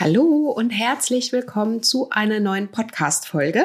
Hallo und herzlich willkommen zu einer neuen Podcast-Folge.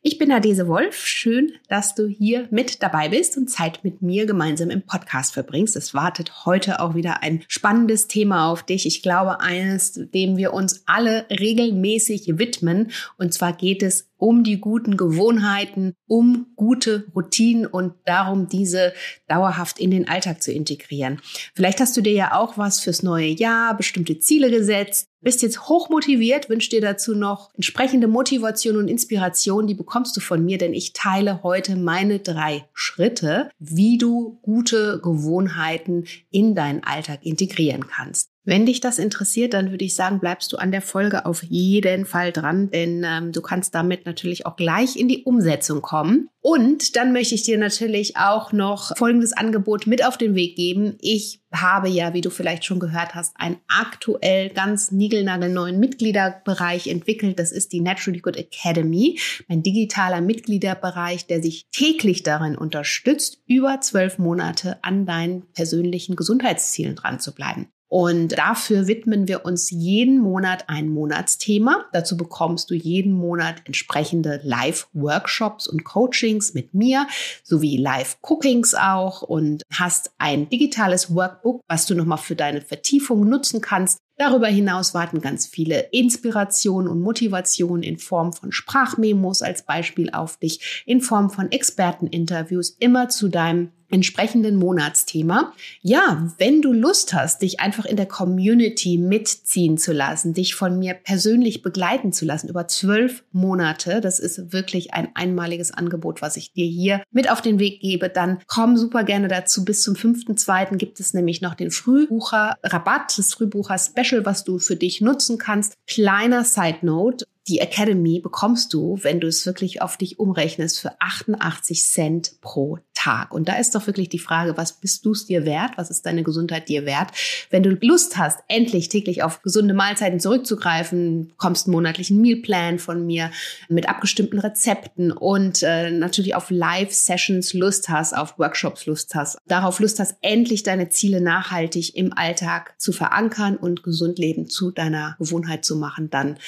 Ich bin Adese Wolf. Schön, dass du hier mit dabei bist und Zeit mit mir gemeinsam im Podcast verbringst. Es wartet heute auch wieder ein spannendes Thema auf dich. Ich glaube, eines, dem wir uns alle regelmäßig widmen. Und zwar geht es um die guten Gewohnheiten, um gute Routinen und darum, diese dauerhaft in den Alltag zu integrieren. Vielleicht hast du dir ja auch was fürs neue Jahr, bestimmte Ziele gesetzt, bist jetzt hochmotiviert, wünsche dir dazu noch entsprechende Motivation und Inspiration, die bekommst du von mir, denn ich teile heute meine drei Schritte, wie du gute Gewohnheiten in deinen Alltag integrieren kannst. Wenn dich das interessiert, dann würde ich sagen, bleibst du an der Folge auf jeden Fall dran, denn ähm, du kannst damit natürlich auch gleich in die Umsetzung kommen. Und dann möchte ich dir natürlich auch noch folgendes Angebot mit auf den Weg geben. Ich habe ja, wie du vielleicht schon gehört hast, einen aktuell ganz niegelnagelneuen Mitgliederbereich entwickelt. Das ist die Naturally Good Academy, mein digitaler Mitgliederbereich, der sich täglich darin unterstützt, über zwölf Monate an deinen persönlichen Gesundheitszielen dran zu bleiben. Und dafür widmen wir uns jeden Monat ein Monatsthema. Dazu bekommst du jeden Monat entsprechende Live-Workshops und Coachings mit mir, sowie Live-Cookings auch und hast ein digitales Workbook, was du nochmal für deine Vertiefung nutzen kannst. Darüber hinaus warten ganz viele Inspirationen und Motivationen in Form von Sprachmemos als Beispiel auf dich, in Form von Experteninterviews, immer zu deinem entsprechenden Monatsthema. Ja, wenn du Lust hast, dich einfach in der Community mitziehen zu lassen, dich von mir persönlich begleiten zu lassen über zwölf Monate, das ist wirklich ein einmaliges Angebot, was ich dir hier mit auf den Weg gebe, dann komm super gerne dazu. Bis zum 5.2. gibt es nämlich noch den Frühbucher-Rabatt, das Frühbucher-Special, was du für dich nutzen kannst. Kleiner Side Note, die Academy bekommst du, wenn du es wirklich auf dich umrechnest, für 88 Cent pro Tag. Und da ist doch wirklich die Frage, was bist du es dir wert? Was ist deine Gesundheit dir wert? Wenn du Lust hast, endlich täglich auf gesunde Mahlzeiten zurückzugreifen, kommst einen monatlichen Mealplan von mir mit abgestimmten Rezepten und äh, natürlich auf Live-Sessions Lust hast, auf Workshops Lust hast, darauf Lust hast, endlich deine Ziele nachhaltig im Alltag zu verankern und gesund leben zu deiner Gewohnheit zu machen, dann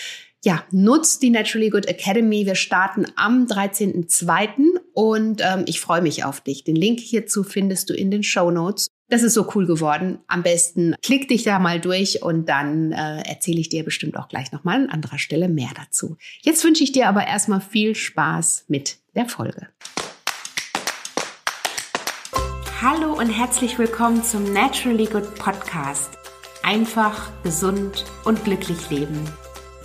ja, nutzt die Naturally Good Academy. Wir starten am 13.02. und ähm, ich freue mich auf dich. Den Link hierzu findest du in den Show Notes. Das ist so cool geworden. Am besten klick dich da mal durch und dann äh, erzähle ich dir bestimmt auch gleich nochmal an anderer Stelle mehr dazu. Jetzt wünsche ich dir aber erstmal viel Spaß mit der Folge. Hallo und herzlich willkommen zum Naturally Good Podcast. Einfach, gesund und glücklich leben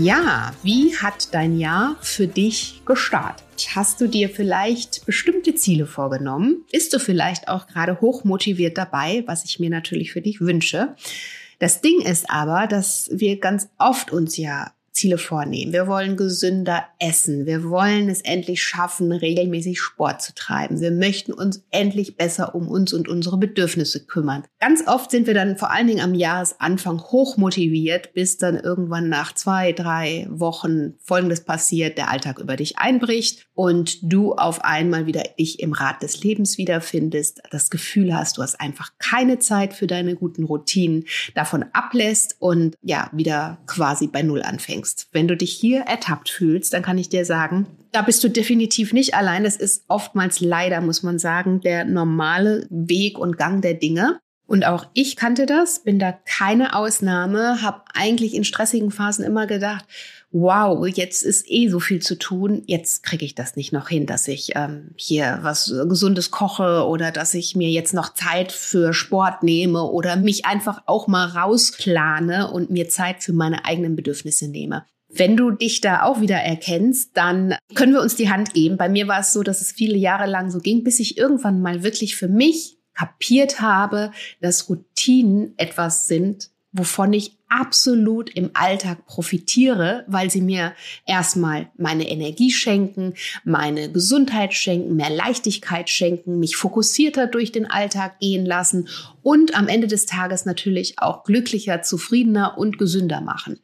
Ja, wie hat dein Jahr für dich gestartet? Hast du dir vielleicht bestimmte Ziele vorgenommen? Bist du vielleicht auch gerade hochmotiviert dabei, was ich mir natürlich für dich wünsche? Das Ding ist aber, dass wir ganz oft uns ja Ziele vornehmen. Wir wollen gesünder essen. Wir wollen es endlich schaffen, regelmäßig Sport zu treiben. Wir möchten uns endlich besser um uns und unsere Bedürfnisse kümmern. Ganz oft sind wir dann vor allen Dingen am Jahresanfang hochmotiviert, bis dann irgendwann nach zwei, drei Wochen Folgendes passiert, der Alltag über dich einbricht und du auf einmal wieder dich im Rad des Lebens wiederfindest, das Gefühl hast, du hast einfach keine Zeit für deine guten Routinen, davon ablässt und ja, wieder quasi bei Null anfängst denkst, wenn du dich hier ertappt fühlst, dann kann ich dir sagen, da bist du definitiv nicht allein. Das ist oftmals leider, muss man sagen, der normale Weg und Gang der Dinge. Und auch ich kannte das, bin da keine Ausnahme, habe eigentlich in stressigen Phasen immer gedacht, wow, jetzt ist eh so viel zu tun, jetzt kriege ich das nicht noch hin, dass ich ähm, hier was Gesundes koche oder dass ich mir jetzt noch Zeit für Sport nehme oder mich einfach auch mal rausplane und mir Zeit für meine eigenen Bedürfnisse nehme. Wenn du dich da auch wieder erkennst, dann können wir uns die Hand geben. Bei mir war es so, dass es viele Jahre lang so ging, bis ich irgendwann mal wirklich für mich kapiert habe, dass Routinen etwas sind, wovon ich absolut im Alltag profitiere, weil sie mir erstmal meine Energie schenken, meine Gesundheit schenken, mehr Leichtigkeit schenken, mich fokussierter durch den Alltag gehen lassen und am Ende des Tages natürlich auch glücklicher, zufriedener und gesünder machen.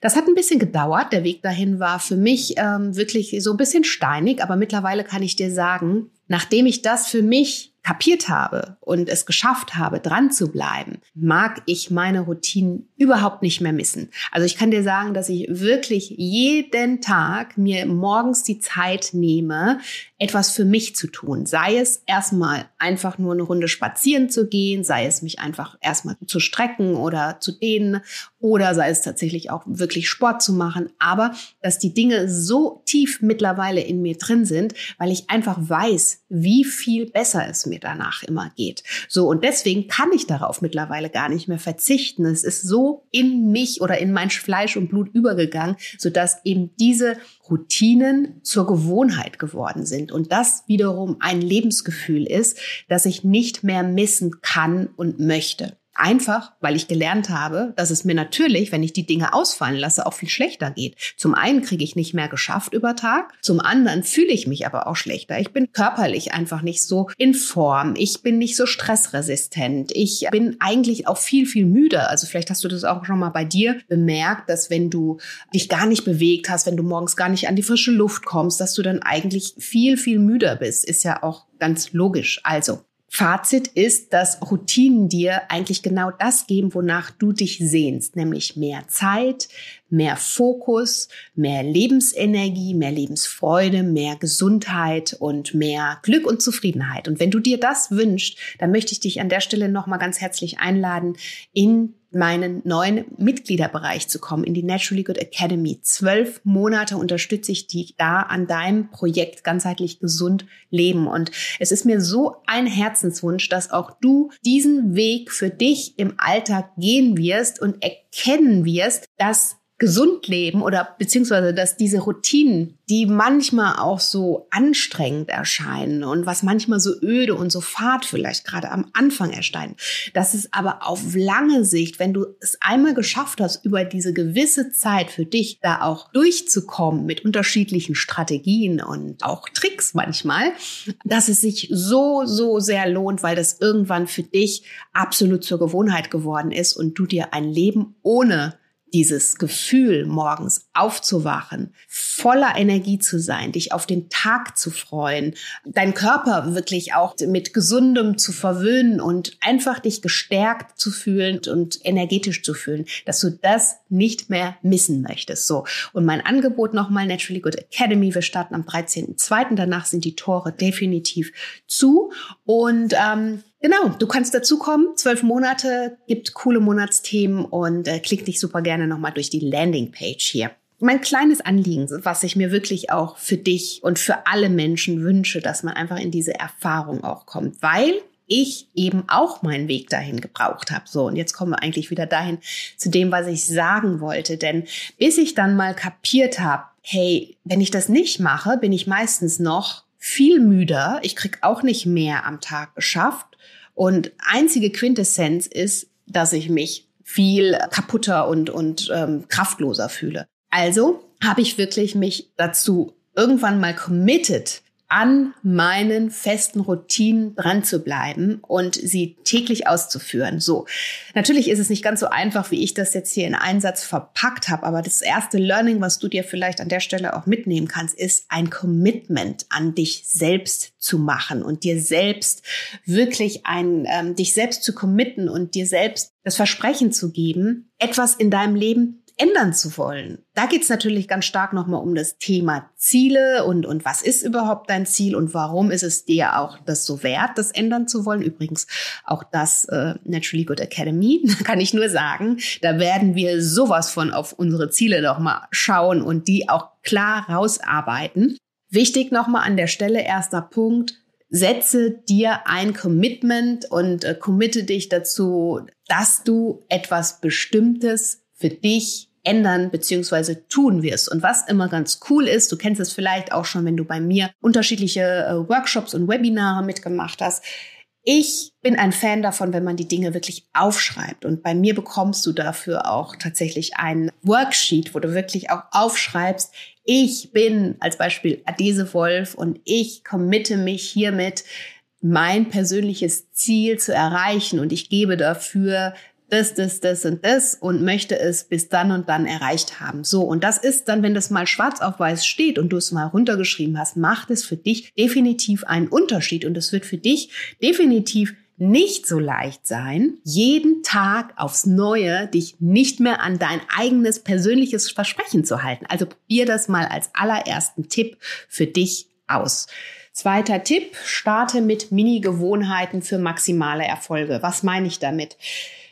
Das hat ein bisschen gedauert. Der Weg dahin war für mich ähm, wirklich so ein bisschen steinig, aber mittlerweile kann ich dir sagen, nachdem ich das für mich kapiert habe und es geschafft habe, dran zu bleiben, mag ich meine Routinen überhaupt nicht mehr missen. Also ich kann dir sagen, dass ich wirklich jeden Tag mir morgens die Zeit nehme, etwas für mich zu tun. Sei es erstmal einfach nur eine Runde spazieren zu gehen, sei es mich einfach erstmal zu strecken oder zu dehnen oder sei es tatsächlich auch wirklich Sport zu machen. Aber dass die Dinge so tief mittlerweile in mir drin sind, weil ich einfach weiß, wie viel besser es mir danach immer geht. So, und deswegen kann ich darauf mittlerweile gar nicht mehr verzichten. Es ist so in mich oder in mein Fleisch und Blut übergegangen, sodass eben diese Routinen zur Gewohnheit geworden sind und das wiederum ein Lebensgefühl ist, das ich nicht mehr missen kann und möchte. Einfach, weil ich gelernt habe, dass es mir natürlich, wenn ich die Dinge ausfallen lasse, auch viel schlechter geht. Zum einen kriege ich nicht mehr geschafft über Tag, zum anderen fühle ich mich aber auch schlechter. Ich bin körperlich einfach nicht so in Form, ich bin nicht so stressresistent, ich bin eigentlich auch viel, viel müder. Also vielleicht hast du das auch schon mal bei dir bemerkt, dass wenn du dich gar nicht bewegt hast, wenn du morgens gar nicht an die frische Luft kommst, dass du dann eigentlich viel, viel müder bist. Ist ja auch ganz logisch. Also Fazit ist, dass Routinen dir eigentlich genau das geben, wonach du dich sehnst, nämlich mehr Zeit, mehr Fokus, mehr Lebensenergie, mehr Lebensfreude, mehr Gesundheit und mehr Glück und Zufriedenheit. Und wenn du dir das wünschst, dann möchte ich dich an der Stelle nochmal ganz herzlich einladen, in meinen neuen Mitgliederbereich zu kommen, in die Naturally Good Academy. Zwölf Monate unterstütze ich dich da an deinem Projekt ganzheitlich gesund leben. Und es ist mir so ein Herzenswunsch, dass auch du diesen Weg für dich im Alltag gehen wirst und erkennen wirst, dass gesund leben oder beziehungsweise dass diese Routinen, die manchmal auch so anstrengend erscheinen und was manchmal so öde und so fad vielleicht gerade am Anfang erscheinen, dass es aber auf lange Sicht, wenn du es einmal geschafft hast, über diese gewisse Zeit für dich da auch durchzukommen mit unterschiedlichen Strategien und auch Tricks manchmal, dass es sich so, so sehr lohnt, weil das irgendwann für dich absolut zur Gewohnheit geworden ist und du dir ein Leben ohne dieses Gefühl, morgens aufzuwachen, voller Energie zu sein, dich auf den Tag zu freuen, dein Körper wirklich auch mit Gesundem zu verwöhnen und einfach dich gestärkt zu fühlen und energetisch zu fühlen, dass du das nicht mehr missen möchtest. So. Und mein Angebot nochmal, Naturally Good Academy. Wir starten am 13.02. Danach sind die Tore definitiv zu. Und ähm, Genau, du kannst dazukommen. Zwölf Monate, gibt coole Monatsthemen und äh, klick dich super gerne nochmal durch die Landingpage hier. Mein kleines Anliegen, was ich mir wirklich auch für dich und für alle Menschen wünsche, dass man einfach in diese Erfahrung auch kommt, weil ich eben auch meinen Weg dahin gebraucht habe. So, und jetzt kommen wir eigentlich wieder dahin zu dem, was ich sagen wollte. Denn bis ich dann mal kapiert habe, hey, wenn ich das nicht mache, bin ich meistens noch viel müder. Ich krieg auch nicht mehr am Tag geschafft und einzige Quintessenz ist, dass ich mich viel kaputter und, und ähm, kraftloser fühle. Also habe ich wirklich mich dazu irgendwann mal committed, an meinen festen Routinen dran zu bleiben und sie täglich auszuführen. So, natürlich ist es nicht ganz so einfach, wie ich das jetzt hier in einen Satz verpackt habe, aber das erste Learning, was du dir vielleicht an der Stelle auch mitnehmen kannst, ist ein Commitment an dich selbst zu machen und dir selbst wirklich ein, ähm, dich selbst zu committen und dir selbst das Versprechen zu geben, etwas in deinem Leben ändern zu wollen. Da geht es natürlich ganz stark nochmal um das Thema Ziele und, und was ist überhaupt dein Ziel und warum ist es dir auch das so wert, das ändern zu wollen. Übrigens auch das äh, Naturally Good Academy, kann ich nur sagen, da werden wir sowas von auf unsere Ziele nochmal schauen und die auch klar rausarbeiten. Wichtig nochmal an der Stelle, erster Punkt, setze dir ein Commitment und äh, committe dich dazu, dass du etwas Bestimmtes für dich ändern beziehungsweise tun wirst. Und was immer ganz cool ist, du kennst es vielleicht auch schon, wenn du bei mir unterschiedliche äh, Workshops und Webinare mitgemacht hast, Ich bin ein Fan davon, wenn man die Dinge wirklich aufschreibt. Und bei mir bekommst du dafür auch tatsächlich ein Worksheet, wo du wirklich auch aufschreibst, ich bin als Beispiel Adese Wolf und ich committe mich hiermit, mein persönliches Ziel zu erreichen und ich gebe dafür das, das, das und das und möchte es bis dann und dann erreicht haben. So, und das ist dann, wenn das mal schwarz auf weiß steht und du es mal runtergeschrieben hast, macht es für dich definitiv einen Unterschied und es wird für dich definitiv nicht so leicht sein, jeden Tag aufs Neue dich nicht mehr an dein eigenes persönliches Versprechen zu halten. Also probier das mal als allerersten Tipp für dich aus. Zweiter Tipp, starte mit Mini-Gewohnheiten für maximale Erfolge. Was meine ich damit?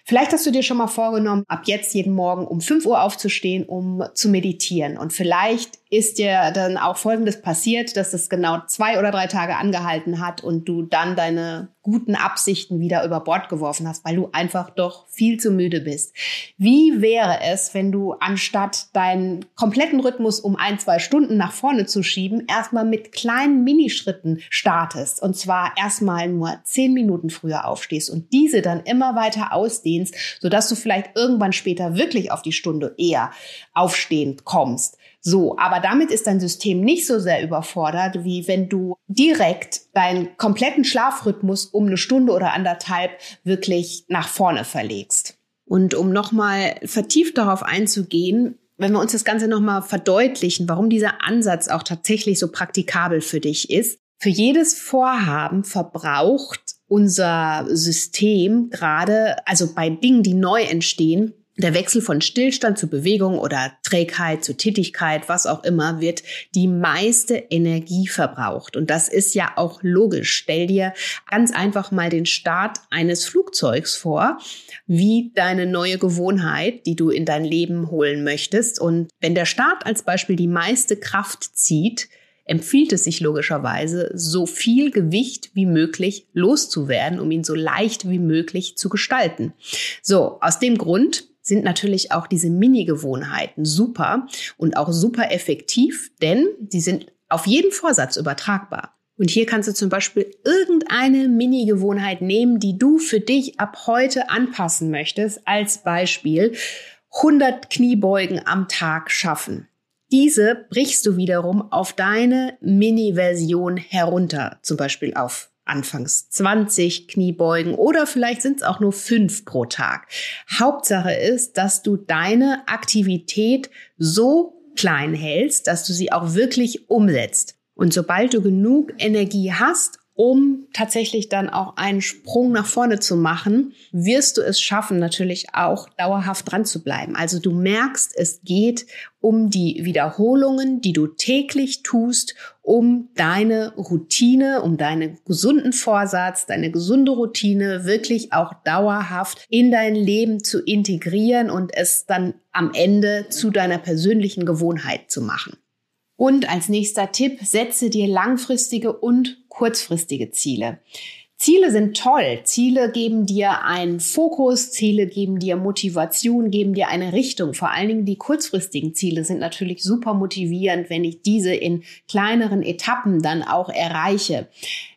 Vielleicht hast du dir schon mal vorgenommen, ab jetzt jeden Morgen um 5 Uhr aufzustehen, um zu meditieren. Und vielleicht ist dir dann auch Folgendes passiert, dass es genau zwei oder drei Tage angehalten hat und du dann deine guten Absichten wieder über Bord geworfen hast, weil du einfach doch viel zu müde bist. Wie wäre es, wenn du anstatt deinen kompletten Rhythmus um ein, zwei Stunden nach vorne zu schieben, erstmal mit kleinen Minischritten startest und zwar erstmal nur zehn Minuten früher aufstehst und diese dann immer weiter ausdehnst, sodass du vielleicht irgendwann später wirklich auf die Stunde eher aufstehend kommst. So, aber damit ist dein System nicht so sehr überfordert, wie wenn du direkt deinen kompletten Schlafrhythmus um eine Stunde oder anderthalb wirklich nach vorne verlegst. Und um nochmal vertieft darauf einzugehen, wenn wir uns das Ganze nochmal verdeutlichen, warum dieser Ansatz auch tatsächlich so praktikabel für dich ist. Für jedes Vorhaben verbraucht unser System gerade, also bei Dingen, die neu entstehen, der Wechsel von Stillstand zu Bewegung oder Trägheit zu Tätigkeit, was auch immer, wird die meiste Energie verbraucht. Und das ist ja auch logisch. Stell dir ganz einfach mal den Start eines Flugzeugs vor, wie deine neue Gewohnheit, die du in dein Leben holen möchtest. Und wenn der Start als Beispiel die meiste Kraft zieht, empfiehlt es sich logischerweise, so viel Gewicht wie möglich loszuwerden, um ihn so leicht wie möglich zu gestalten. So, aus dem Grund sind natürlich auch diese Mini-Gewohnheiten super und auch super effektiv, denn sie sind auf jeden Vorsatz übertragbar. Und hier kannst du zum Beispiel irgendeine Mini-Gewohnheit nehmen, die du für dich ab heute anpassen möchtest. Als Beispiel 100 Kniebeugen am Tag schaffen. Diese brichst du wiederum auf deine Mini-Version herunter, zum Beispiel auf anfangs 20 Kniebeugen oder vielleicht sind es auch nur fünf pro Tag. Hauptsache ist, dass du deine Aktivität so klein hältst, dass du sie auch wirklich umsetzt. Und sobald du genug Energie hast, um tatsächlich dann auch einen Sprung nach vorne zu machen, wirst du es schaffen, natürlich auch dauerhaft dran zu bleiben. Also du merkst, es geht um die Wiederholungen, die du täglich tust, um deine Routine, um deinen gesunden Vorsatz, deine gesunde Routine wirklich auch dauerhaft in dein Leben zu integrieren und es dann am Ende zu deiner persönlichen Gewohnheit zu machen. Und als nächster Tipp, setze dir langfristige und kurzfristige Ziele. Ziele sind toll. Ziele geben dir einen Fokus, Ziele geben dir Motivation, geben dir eine Richtung. Vor allen Dingen die kurzfristigen Ziele sind natürlich super motivierend, wenn ich diese in kleineren Etappen dann auch erreiche.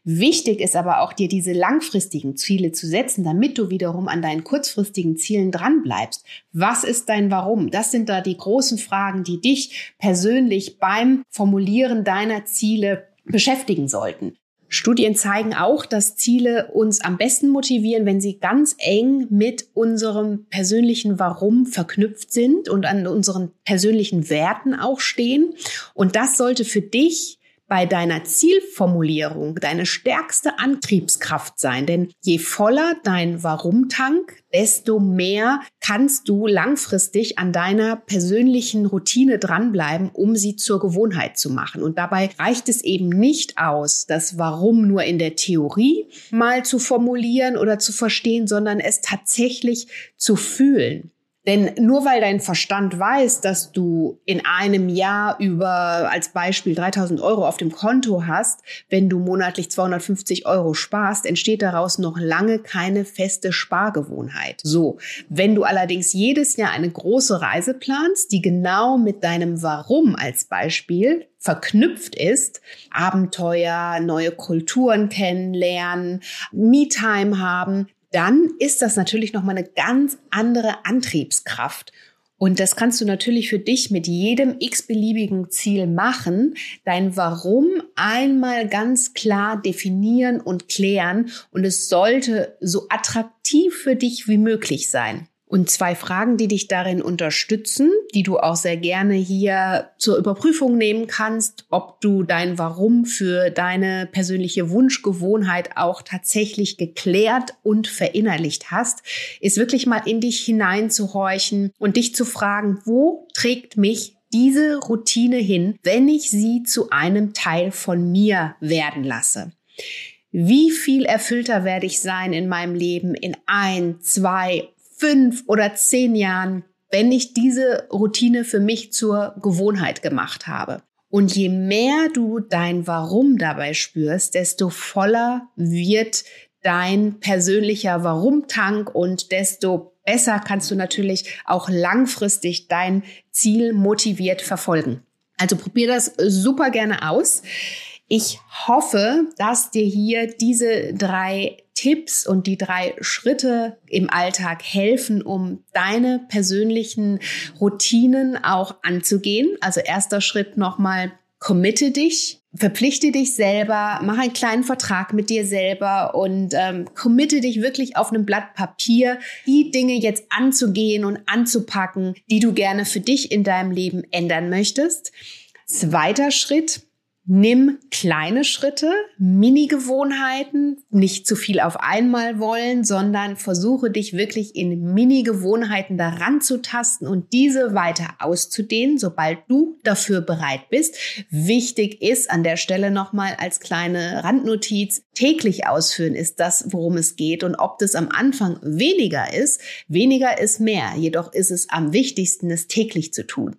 Wichtig ist aber auch, dir diese langfristigen Ziele zu setzen, damit du wiederum an deinen kurzfristigen Zielen dranbleibst. Was ist dein Warum? Das sind da die großen Fragen, die dich persönlich beim Formulieren deiner Ziele beschäftigen sollten. Studien zeigen auch, dass Ziele uns am besten motivieren, wenn sie ganz eng mit unserem persönlichen Warum verknüpft sind und an unseren persönlichen Werten auch stehen. Und das sollte für dich bei deiner Zielformulierung deine stärkste Antriebskraft sein. Denn je voller dein Warum-Tank, desto mehr kannst du langfristig an deiner persönlichen Routine dranbleiben, um sie zur Gewohnheit zu machen. Und dabei reicht es eben nicht aus, das Warum nur in der Theorie mal zu formulieren oder zu verstehen, sondern es tatsächlich zu fühlen. Denn nur weil dein Verstand weiß, dass du in einem Jahr über als Beispiel 3000 Euro auf dem Konto hast, wenn du monatlich 250 Euro sparst, entsteht daraus noch lange keine feste Spargewohnheit. So, wenn du allerdings jedes Jahr eine große Reise planst, die genau mit deinem Warum als Beispiel verknüpft ist, Abenteuer, neue Kulturen kennenlernen, Me-Time haben, dann ist das natürlich nochmal eine ganz andere Antriebskraft. Und das kannst du natürlich für dich mit jedem x-beliebigen Ziel machen, dein Warum einmal ganz klar definieren und klären. Und es sollte so attraktiv für dich wie möglich sein. Und zwei Fragen, die dich darin unterstützen, die du auch sehr gerne hier zur Überprüfung nehmen kannst, ob du dein Warum für deine persönliche Wunschgewohnheit auch tatsächlich geklärt und verinnerlicht hast, ist wirklich mal in dich hineinzuhorchen und dich zu fragen, wo trägt mich diese Routine hin, wenn ich sie zu einem Teil von mir werden lasse? Wie viel erfüllter werde ich sein in meinem Leben in ein, zwei fünf oder zehn Jahren, wenn ich diese Routine für mich zur Gewohnheit gemacht habe. Und je mehr du dein Warum dabei spürst, desto voller wird dein persönlicher Warum-Tank und desto besser kannst du natürlich auch langfristig dein Ziel motiviert verfolgen. Also probier das super gerne aus. Ich hoffe, dass dir hier diese drei Tipps und die drei Schritte im Alltag helfen, um deine persönlichen Routinen auch anzugehen. Also erster Schritt nochmal, committe dich, verpflichte dich selber, mach einen kleinen Vertrag mit dir selber und ähm, committe dich wirklich auf einem Blatt Papier, die Dinge jetzt anzugehen und anzupacken, die du gerne für dich in deinem Leben ändern möchtest. Zweiter Schritt, Nimm kleine Schritte, Mini-Gewohnheiten, nicht zu viel auf einmal wollen, sondern versuche dich wirklich in Mini-Gewohnheiten daran zu tasten und diese weiter auszudehnen, sobald du dafür bereit bist. Wichtig ist an der Stelle nochmal als kleine Randnotiz, täglich ausführen ist das, worum es geht und ob das am Anfang weniger ist, weniger ist mehr. Jedoch ist es am wichtigsten, es täglich zu tun.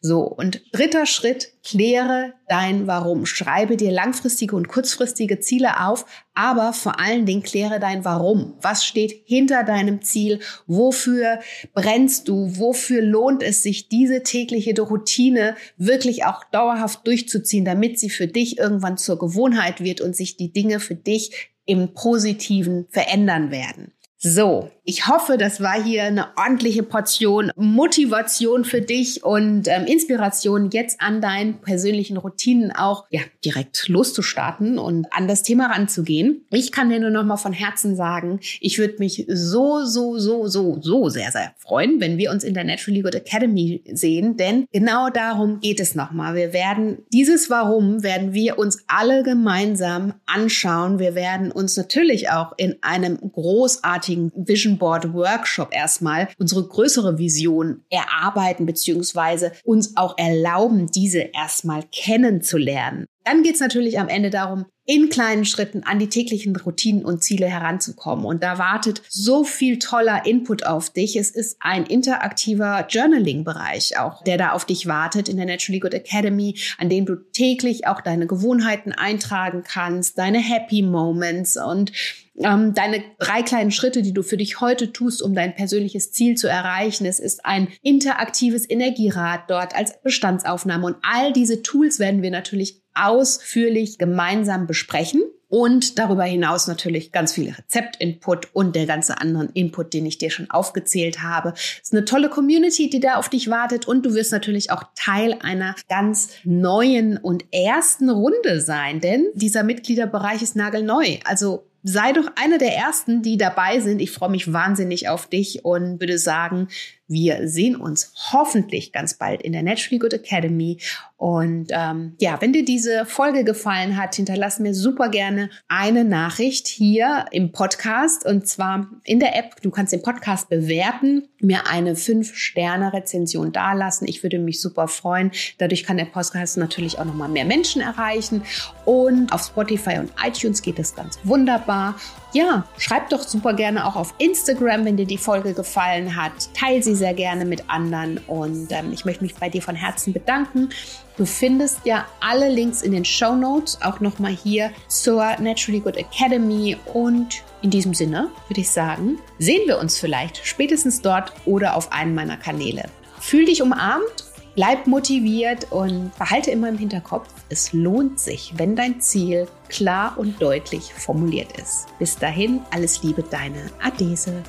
So, und dritter Schritt, kläre dein Warum. Schreibe dir langfristige und kurzfristige Ziele auf, aber vor allen Dingen kläre dein Warum. Was steht hinter deinem Ziel? Wofür brennst du? Wofür lohnt es sich, diese tägliche Routine wirklich auch dauerhaft durchzuziehen, damit sie für dich irgendwann zur Gewohnheit wird und sich die Dinge für dich im Positiven verändern werden? So, ich hoffe, das war hier eine ordentliche Portion Motivation für dich und ähm, Inspiration, jetzt an deinen persönlichen Routinen auch ja, direkt loszustarten und an das Thema ranzugehen. Ich kann dir nur noch mal von Herzen sagen, ich würde mich so, so, so, so, so sehr, sehr freuen, wenn wir uns in der Naturally Good Academy sehen, denn genau darum geht es nochmal. Wir werden dieses Warum werden wir uns alle gemeinsam anschauen. Wir werden uns natürlich auch in einem großartigen großartigen Vision Board Workshop erstmal unsere größere Vision erarbeiten beziehungsweise uns auch erlauben, diese erstmal kennenzulernen. Dann geht es natürlich am Ende darum, in kleinen Schritten an die täglichen Routinen und Ziele heranzukommen. Und da wartet so viel toller Input auf dich. Es ist ein interaktiver Journaling-Bereich auch, der da auf dich wartet in der Naturally Good Academy, an dem du täglich auch deine Gewohnheiten eintragen kannst, deine Happy Moments und ähm, deine drei kleinen Schritte, die du für dich heute tust, um dein persönliches Ziel zu erreichen. Es ist ein interaktives Energierad dort als Bestandsaufnahme und all diese Tools werden wir natürlich ausführlich gemeinsam besprechen. Und darüber hinaus natürlich ganz viel Rezeptinput und der ganze anderen Input, den ich dir schon aufgezählt habe. Es ist eine tolle Community, die da auf dich wartet und du wirst natürlich auch Teil einer ganz neuen und ersten Runde sein, denn dieser Mitgliederbereich ist nagelneu. Also sei doch einer der ersten, die dabei sind. Ich freue mich wahnsinnig auf dich und würde sagen, wir sehen uns hoffentlich ganz bald in der Naturally Good Academy. Und ähm, ja, wenn dir diese Folge gefallen hat, hinterlass mir super gerne eine Nachricht hier im Podcast und zwar in der App. Du kannst den Podcast bewerten, mir eine 5-Sterne-Rezension dalassen. Ich würde mich super freuen. Dadurch kann der Podcast natürlich auch nochmal mehr Menschen erreichen. Und auf Spotify und iTunes geht es ganz wunderbar. Ja, schreib doch super gerne auch auf Instagram, wenn dir die Folge gefallen hat. Teil sie sehr gerne mit anderen und ähm, ich möchte mich bei dir von Herzen bedanken. Du findest ja alle Links in den Show Notes, auch nochmal hier zur Naturally Good Academy und in diesem Sinne würde ich sagen, sehen wir uns vielleicht spätestens dort oder auf einem meiner Kanäle. Fühl dich umarmt Bleib motiviert und behalte immer im Hinterkopf, es lohnt sich, wenn dein Ziel klar und deutlich formuliert ist. Bis dahin, alles Liebe, deine Adese.